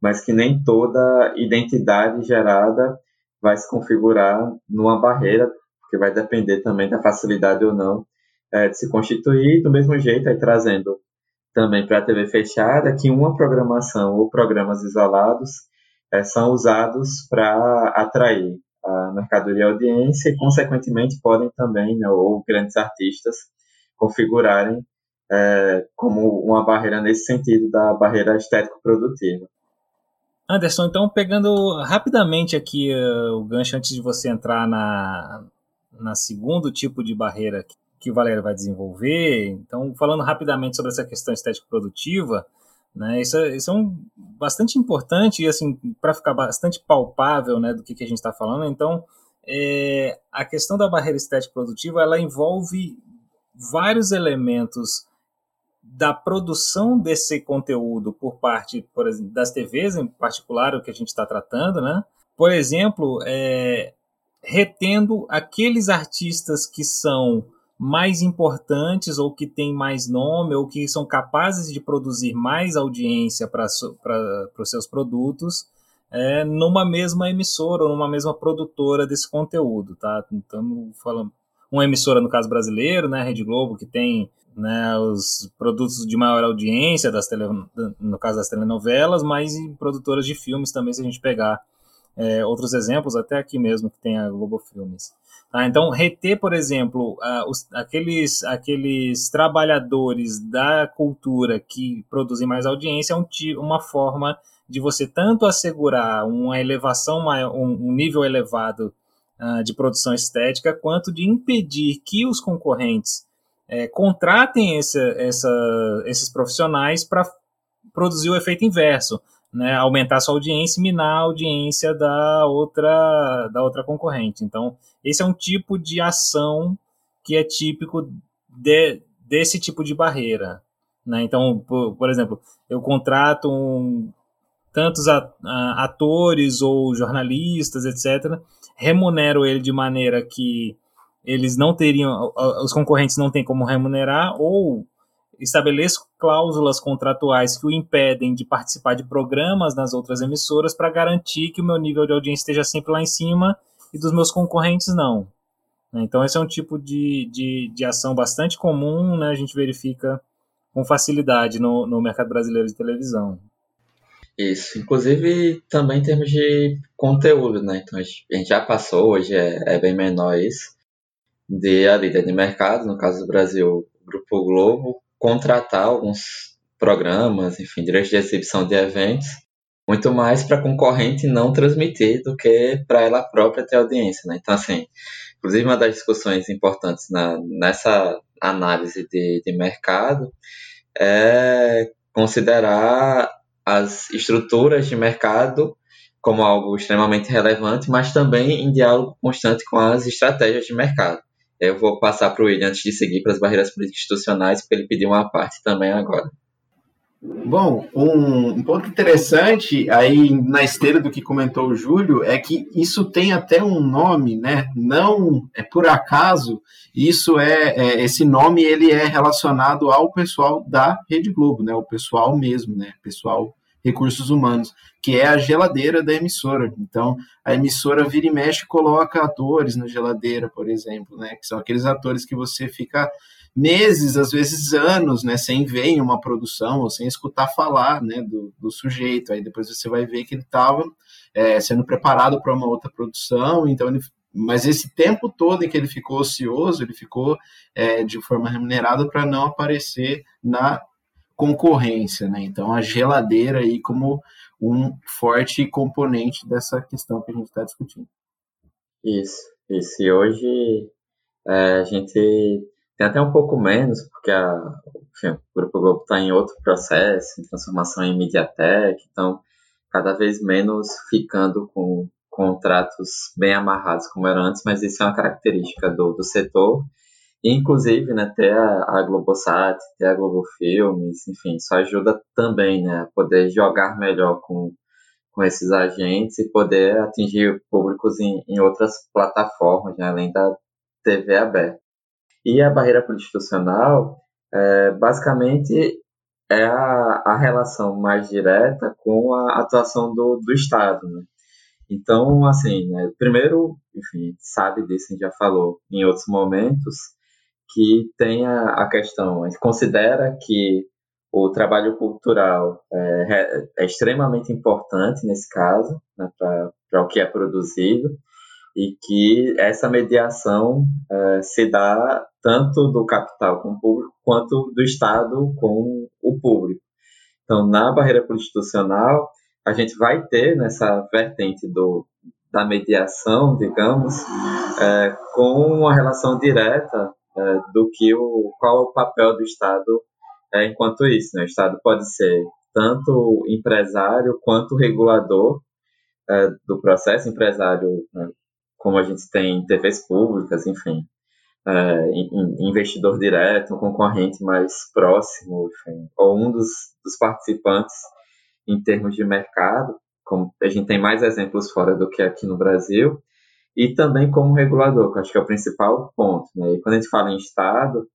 mas que nem toda identidade gerada vai se configurar numa barreira, porque vai depender também da facilidade ou não é, de se constituir, do mesmo jeito, aí trazendo também para a TV fechada que uma programação ou programas isolados é, são usados para atrair a mercadoria a audiência e, consequentemente, podem também, né, ou grandes artistas, configurarem é, como uma barreira nesse sentido da barreira estético-produtiva. Anderson, então pegando rapidamente aqui uh, o gancho antes de você entrar na, na segundo tipo de barreira que o Valério vai desenvolver. Então, falando rapidamente sobre essa questão estético-produtiva, né, isso, é, isso é um, bastante importante e, assim, para ficar bastante palpável né, do que, que a gente está falando. Então, é, a questão da barreira estético-produtiva, ela envolve vários elementos da produção desse conteúdo por parte por exemplo, das TVs, em particular, o que a gente está tratando, né? Por exemplo, é, retendo aqueles artistas que são mais importantes ou que têm mais nome ou que são capazes de produzir mais audiência para os seus produtos é, numa mesma emissora ou numa mesma produtora desse conteúdo, tá? Então, falando uma emissora no caso brasileiro, né, Rede Globo, que tem né, os produtos de maior audiência das tele, no caso das telenovelas, mas em produtoras de filmes também, se a gente pegar é, outros exemplos, até aqui mesmo que tem a Globo Filmes. Tá? Então, reter, por exemplo, uh, os, aqueles, aqueles trabalhadores da cultura que produzem mais audiência é um, uma forma de você tanto assegurar uma elevação, maior, um, nível elevado uh, de produção estética, quanto de impedir que os concorrentes é, contratem esse, essa, esses profissionais para produzir o efeito inverso, né, aumentar sua audiência e minar a audiência da outra, da outra concorrente. Então, esse é um tipo de ação que é típico de, desse tipo de barreira. Né? Então, por, por exemplo, eu contrato um, tantos atores ou jornalistas, etc., remunero ele de maneira que eles não teriam, os concorrentes não têm como remunerar, ou estabeleço cláusulas contratuais que o impedem de participar de programas nas outras emissoras para garantir que o meu nível de audiência esteja sempre lá em cima e dos meus concorrentes não. Então, esse é um tipo de, de, de ação bastante comum, né? a gente verifica com facilidade no, no mercado brasileiro de televisão. Isso, inclusive também em termos de conteúdo, né? Então a gente já passou, hoje é, é bem menor isso, de a líder de mercado, no caso do Brasil, Grupo Globo, contratar alguns programas, enfim, direitos de exibição de eventos, muito mais para concorrente não transmitir do que para ela própria ter audiência, né? Então, assim, inclusive uma das discussões importantes na, nessa análise de, de mercado é considerar as estruturas de mercado como algo extremamente relevante, mas também em diálogo constante com as estratégias de mercado. Eu vou passar para o William antes de seguir para as barreiras institucionais, porque ele pediu uma parte também agora. Bom, um, um, ponto interessante aí na esteira do que comentou o Júlio é que isso tem até um nome, né? Não é por acaso. Isso é, é esse nome ele é relacionado ao pessoal da Rede Globo, né? O pessoal mesmo, né? Pessoal recursos humanos, que é a geladeira da emissora. Então, a emissora vira e mexe coloca atores na geladeira, por exemplo, né? Que são aqueles atores que você fica meses, às vezes anos, né, sem ver em uma produção ou sem escutar falar, né, do, do sujeito. Aí depois você vai ver que ele estava é, sendo preparado para uma outra produção, então ele mas esse tempo todo em que ele ficou ocioso, ele ficou é, de forma remunerada para não aparecer na concorrência, né? Então a geladeira aí como um forte componente dessa questão que a gente está discutindo. Isso, isso. E hoje é, a gente tem até um pouco menos, porque a, enfim, o Grupo Globo está em outro processo, em transformação em Mediatek, então cada vez menos ficando com contratos bem amarrados como era antes, mas isso é uma característica do, do setor. Inclusive, né, ter a, a Globosat, ter a Globo Filmes, enfim, isso ajuda também né, a poder jogar melhor com, com esses agentes e poder atingir públicos em, em outras plataformas, né, além da TV aberta. E a barreira institucional, é, basicamente, é a, a relação mais direta com a atuação do, do Estado. Né? Então, assim, né, primeiro, enfim, sabe disso, a gente já falou em outros momentos, que tem a, a questão, a gente considera que o trabalho cultural é, é extremamente importante nesse caso, né, para o que é produzido, e que essa mediação é, se dá tanto do capital com o público quanto do Estado com o público. Então, na barreira constitucional, a gente vai ter nessa vertente do, da mediação, digamos, é, com uma relação direta é, do que o qual é o papel do Estado é, enquanto isso. Né? O Estado pode ser tanto empresário quanto regulador é, do processo empresário né? como a gente tem TVs públicas, enfim. é, investidor direto, um concorrente mais próximo, enfim, ou um dos, dos participantes em termos de mercado, como a gente tem mais exemplos fora do que aqui no Brasil, e também como regulador, que acho que é o principal ponto. Né? E quando a gente fala em Estado,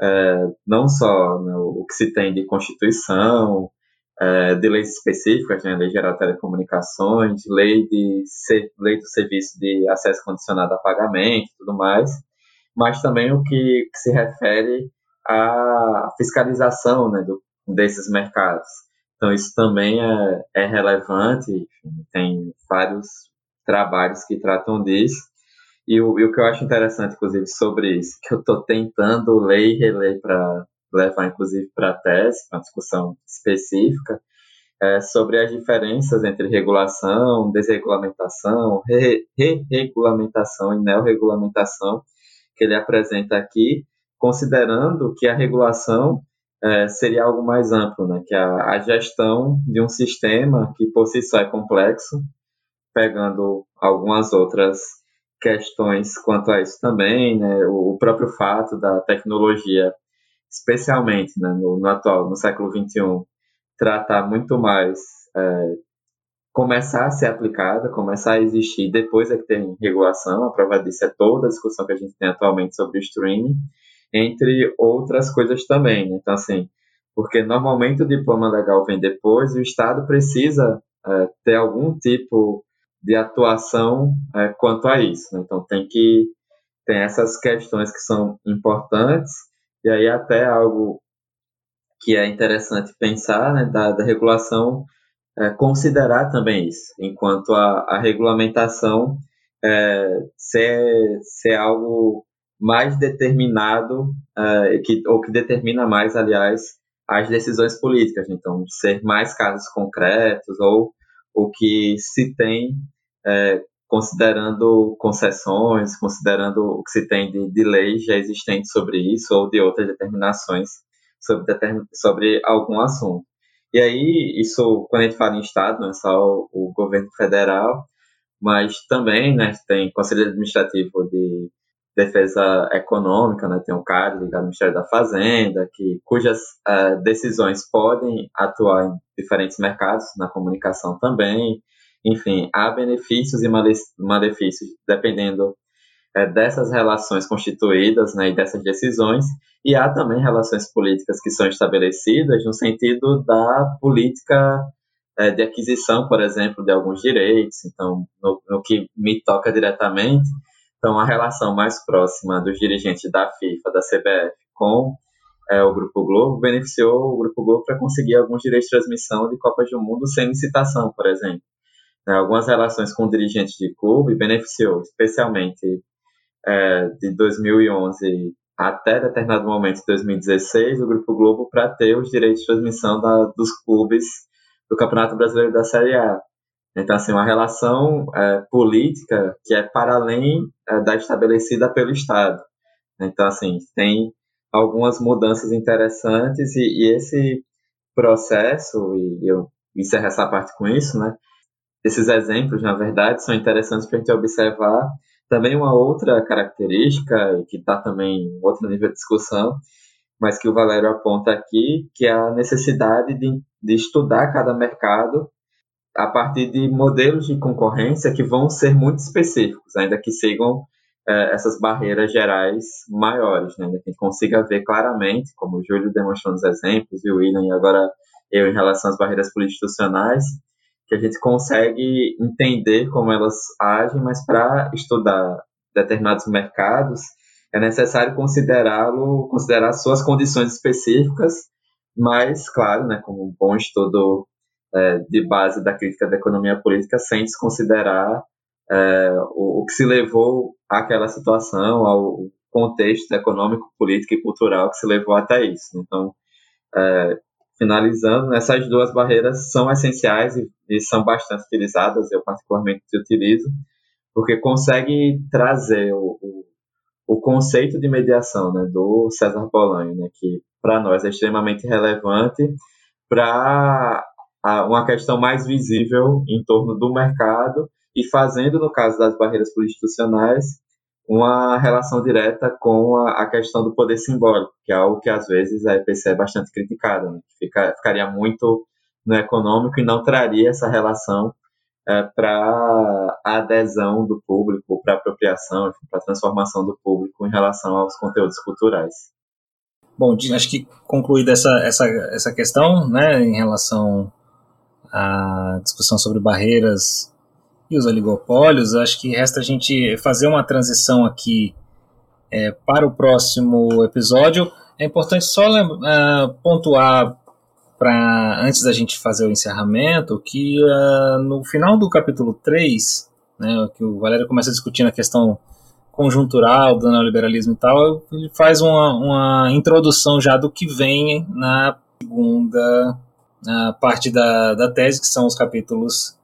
é, não só né, o que se tem de Constituição, é, de leis específicas, né, Lei Geral de Telecomunicações, lei, de, lei do Serviço de Acesso Condicionado a Pagamento e tudo mais, mas também o que, que se refere à fiscalização né, do, desses mercados. Então, isso também é, é relevante, enfim, tem vários trabalhos que tratam disso. E o, e o que eu acho interessante, inclusive, sobre isso, que eu estou tentando ler e reler para levar, inclusive, para a tese, uma discussão específica, é sobre as diferenças entre regulação, desregulamentação, re-regulamentação e neorregulamentação, que ele apresenta aqui, considerando que a regulação é, seria algo mais amplo, né? que a, a gestão de um sistema que por si só é complexo, pegando algumas outras questões quanto a isso também, né? o próprio fato da tecnologia, especialmente né, no, no atual, no século XXI, tratar muito mais, é, começar a ser aplicada, começar a existir depois é que tem regulação, a prova disso é toda a discussão que a gente tem atualmente sobre o streaming, entre outras coisas também. Né? Então, assim, porque normalmente o diploma legal vem depois e o Estado precisa é, ter algum tipo de atuação é, quanto a isso. Né? Então, tem que tem essas questões que são importantes e aí até algo que é interessante pensar né, da, da regulação é, considerar também isso, enquanto a, a regulamentação é, ser, ser algo mais determinado, uh, que, ou que determina mais, aliás, as decisões políticas. Então, ser mais casos concretos ou o que se tem, é, considerando concessões, considerando o que se tem de, de leis já existentes sobre isso ou de outras determinações sobre, sobre algum assunto. E aí, isso, quando a gente fala em Estado, não é só o, o governo federal, mas também né, tem Conselho Administrativo de defesa econômica, né? tem um cara ligado ao Ministério da Fazenda, que, cujas uh, decisões podem atuar em diferentes mercados, na comunicação também. Enfim, há benefícios e malefícios dependendo uh, dessas relações constituídas né, e dessas decisões, e há também relações políticas que são estabelecidas no sentido da política uh, de aquisição, por exemplo, de alguns direitos. Então, no, no que me toca diretamente, então, a relação mais próxima dos dirigentes da FIFA, da CBF, com é, o Grupo Globo, beneficiou o Grupo Globo para conseguir alguns direitos de transmissão de Copas do Mundo sem licitação, por exemplo. É, algumas relações com dirigentes de clube beneficiou, especialmente é, de 2011 até determinado momento, 2016, o Grupo Globo para ter os direitos de transmissão da, dos clubes do Campeonato Brasileiro da Série A. Então, assim, uma relação é, política que é para além é, da estabelecida pelo Estado. Então, assim, tem algumas mudanças interessantes e, e esse processo, e eu encerro essa parte com isso, né? Esses exemplos, na verdade, são interessantes para a gente observar também uma outra característica, que está também em outro nível de discussão, mas que o Valério aponta aqui, que é a necessidade de, de estudar cada mercado a partir de modelos de concorrência que vão ser muito específicos, ainda que sigam é, essas barreiras gerais maiores, né? que a gente consiga ver claramente, como o Júlio demonstrou nos exemplos, e o William, e agora eu em relação às barreiras institucionais, que a gente consegue entender como elas agem, mas para estudar determinados mercados é necessário considerá-lo, considerar suas condições específicas, mas, claro, né, como um bom estudo é, de base da crítica da economia política sem desconsiderar é, o, o, que se levou àquela situação, ao contexto econômico, político e cultural que se levou até isso. Então, é, finalizando, essas duas barreiras são essenciais e, e, são bastante utilizadas, eu particularmente utilizo, porque consegue trazer o, o, o conceito de mediação né, do César Bolanho, né, que para nós é extremamente relevante para uma questão mais visível em torno do mercado e fazendo, no caso das barreiras institucionais, uma relação direta com a, a, questão do poder simbólico, que é algo que às vezes a EPC é bastante criticada, né? Fica, ficaria muito no econômico e não traria essa relação é, para a adesão do público, para a apropriação, para a transformação do público em relação aos conteúdos culturais. Bom, acho que concluída essa, essa, essa questão, né, em relação à discussão sobre barreiras e os oligopólios, acho que resta a gente fazer uma transição aqui é, para o próximo episódio. É importante só uh, pontuar para antes da gente fazer o encerramento que uh, no final do capítulo 3, né, que o Valério começa discutindo a questão conjuntural do neoliberalismo e tal, ele faz uma, uma introdução já do que vem na segunda uh, parte da, da tese, que são os capítulos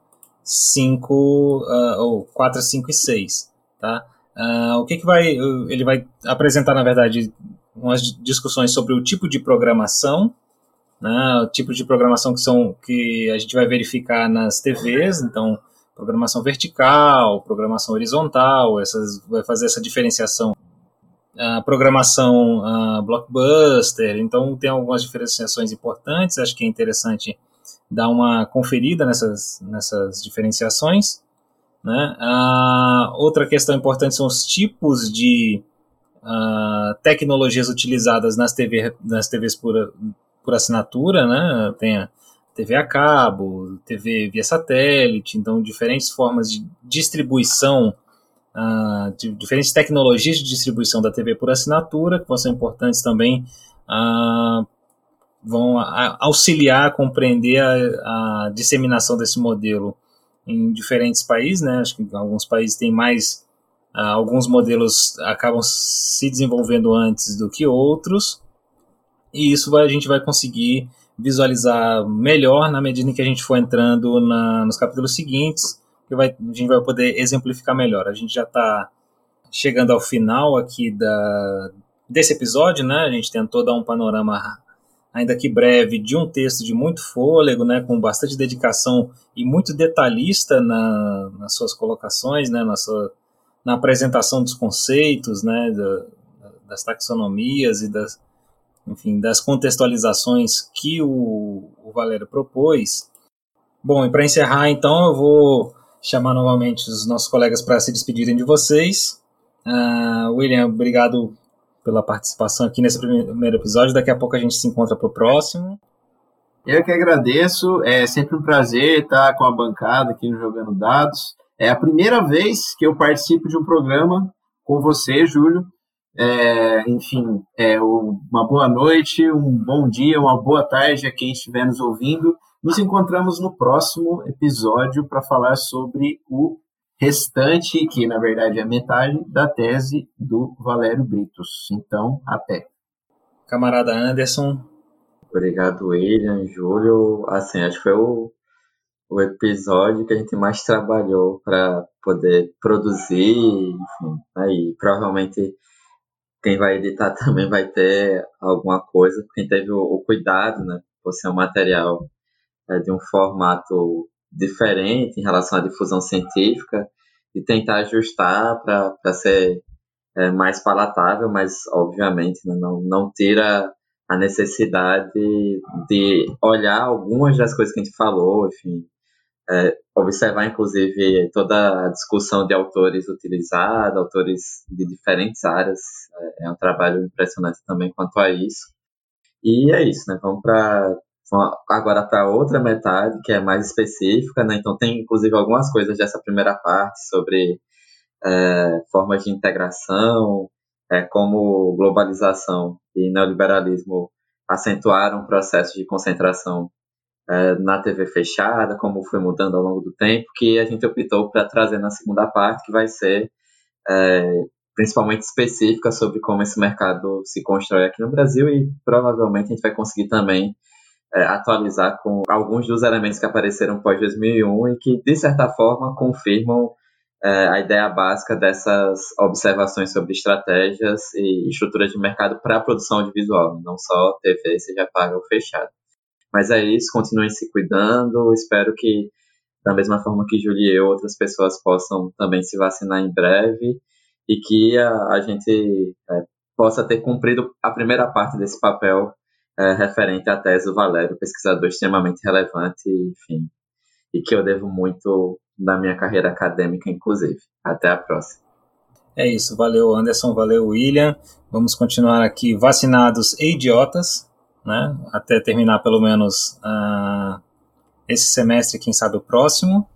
5, uh, ou 4, 5 e 6. Tá? Uh, o que, que vai. Ele vai apresentar, na verdade, umas discussões sobre o tipo de programação, né, o tipo de programação que, são, que a gente vai verificar nas TVs, então programação vertical, programação horizontal, essas, vai fazer essa diferenciação. A programação uh, blockbuster, então tem algumas diferenciações importantes, acho que é interessante dar uma conferida nessas, nessas diferenciações. Né? Uh, outra questão importante são os tipos de uh, tecnologias utilizadas nas, TV, nas TVs por, por assinatura, né? tem a TV a cabo, TV via satélite, então diferentes formas de distribuição, uh, de diferentes tecnologias de distribuição da TV por assinatura, que ser importantes também uh, vão auxiliar a compreender a, a, disseminação desse modelo em diferentes países, né? Acho que alguns países têm mais, uh, alguns modelos acabam se desenvolvendo antes do que outros, e isso vai, a gente vai conseguir visualizar melhor na medida em que a gente for entrando na, nos capítulos seguintes, que vai, a gente vai poder exemplificar melhor. A gente já está chegando ao final aqui da, desse episódio, né? A gente tentou dar um panorama ainda que breve, de um texto de muito fôlego, né, com bastante dedicação e muito detalhista na, nas suas colocações, né, na, sua, na apresentação dos conceitos, né, da, das taxonomias e das, enfim, das contextualizações que o, o Valério propôs. Bom, e para encerrar, então, eu vou chamar novamente os nossos colegas para se despedirem de vocês. Uh, William, obrigado pela participação aqui nesse primeiro episódio. Daqui a pouco a gente se encontra para o próximo. Eu que agradeço, é sempre um prazer estar com a bancada aqui no Jogando Dados. É a primeira vez que eu participo de um programa com você, Júlio. É, enfim, é, uma boa noite, um bom dia, uma boa tarde a quem estiver nos ouvindo. Nos encontramos no próximo episódio para falar sobre o restante, que na verdade é metade, da tese do Valério Britos. Então, até. Camarada Anderson. Obrigado, William, Júlio. Assim, acho que foi o, o episódio que a gente mais trabalhou para poder produzir, enfim, aí provavelmente quem vai editar também vai ter alguma coisa, porque teve o, o cuidado, né, por ser um material é, de um formato diferente em relação à difusão científica e tentar ajustar para ser é, mais palatável, mas obviamente né, não, não tira a necessidade de olhar algumas das coisas que a gente falou, enfim, é, observar inclusive toda a discussão de autores utilizados, autores de diferentes áreas, é, é um trabalho impressionante também quanto a isso. E é isso, né? Vamos para agora para outra metade, que é mais específica, né? Então tem inclusive algumas coisas dessa primeira parte sobre é, formas de integração, é, como globalização e neoliberalismo acentuaram o processo de concentração é, na TV fechada, como foi mudando ao longo do tempo, que a gente optou para trazer na segunda parte, que vai ser é, principalmente específica sobre como esse mercado se constrói aqui no Brasil e provavelmente a gente vai conseguir também é, atualizar com alguns dos elementos que apareceram pós 2001 e que, de certa forma, confirmam é, a ideia básica dessas observações sobre estratégias e estruturas de mercado para a produção audiovisual, não só TV, seja paga ou fechada. Mas é isso, continuem se cuidando, espero que, da mesma forma que Julie e eu, outras pessoas possam também se vacinar em breve e que a, a gente é, possa ter cumprido a primeira parte desse papel é, referente à tese do Valério, pesquisador extremamente relevante, enfim, e que eu devo muito da minha carreira acadêmica, inclusive. Até a próxima. É isso, valeu Anderson, valeu William. Vamos continuar aqui vacinados e idiotas, né? Até terminar pelo menos uh, esse semestre, quem sabe o próximo.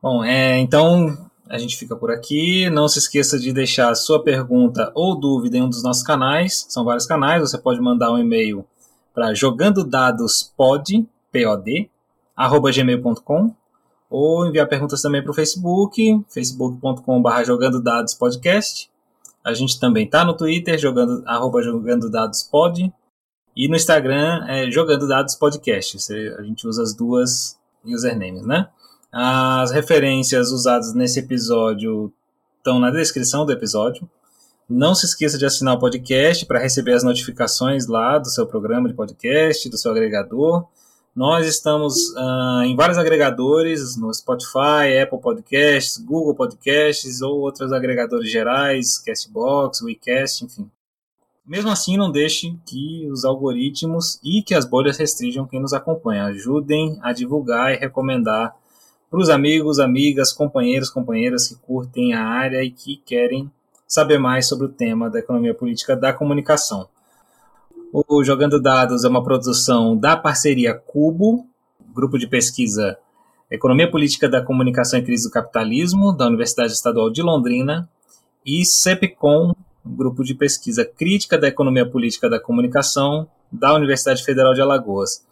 Bom, é, então a gente fica por aqui. Não se esqueça de deixar sua pergunta ou dúvida em um dos nossos canais. São vários canais. Você pode mandar um e-mail para jogandodadospod, P-O-D, arroba gmail.com ou enviar perguntas também para o Facebook, facebook.com.br jogando dados podcast. A gente também está no Twitter, jogando, arroba jogando dados pod, e no Instagram é. A gente usa as duas usernames, né? As referências usadas nesse episódio estão na descrição do episódio. Não se esqueça de assinar o podcast para receber as notificações lá do seu programa de podcast, do seu agregador. Nós estamos uh, em vários agregadores, no Spotify, Apple Podcasts, Google Podcasts ou outros agregadores gerais, Castbox, WeCast, enfim. Mesmo assim, não deixe que os algoritmos e que as bolhas restringam quem nos acompanha. Ajudem a divulgar e recomendar para os amigos, amigas, companheiros, companheiras que curtem a área e que querem saber mais sobre o tema da economia política da comunicação. O Jogando Dados é uma produção da parceria Cubo, grupo de pesquisa Economia Política da Comunicação e Crise do Capitalismo, da Universidade Estadual de Londrina, e CEPCOM, grupo de pesquisa Crítica da Economia Política da Comunicação, da Universidade Federal de Alagoas.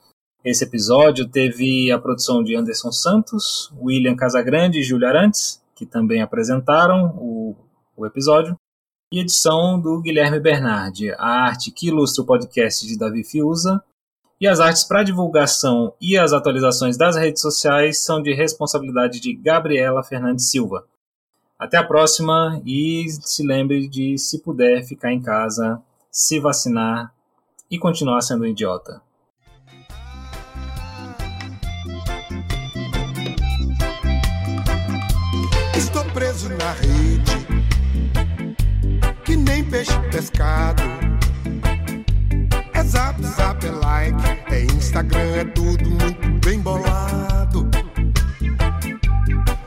Esse episódio teve a produção de Anderson Santos, William Casagrande e Júlio Arantes, que também apresentaram o, o episódio e edição do Guilherme Bernardi, a arte que ilustra o podcast de Davi Fiuza, e as artes para divulgação e as atualizações das redes sociais são de responsabilidade de Gabriela Fernandes Silva. Até a próxima e se lembre de, se puder, ficar em casa, se vacinar e continuar sendo um idiota. na rede, que nem peixe pescado. É zap, zap, é like, é Instagram, é tudo muito bem bolado.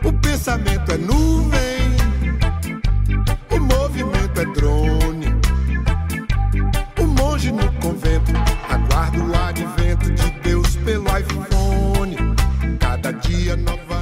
O pensamento é nuvem, o movimento é drone. O monge no convento aguarda o advento de Deus pelo iPhone. Cada dia nova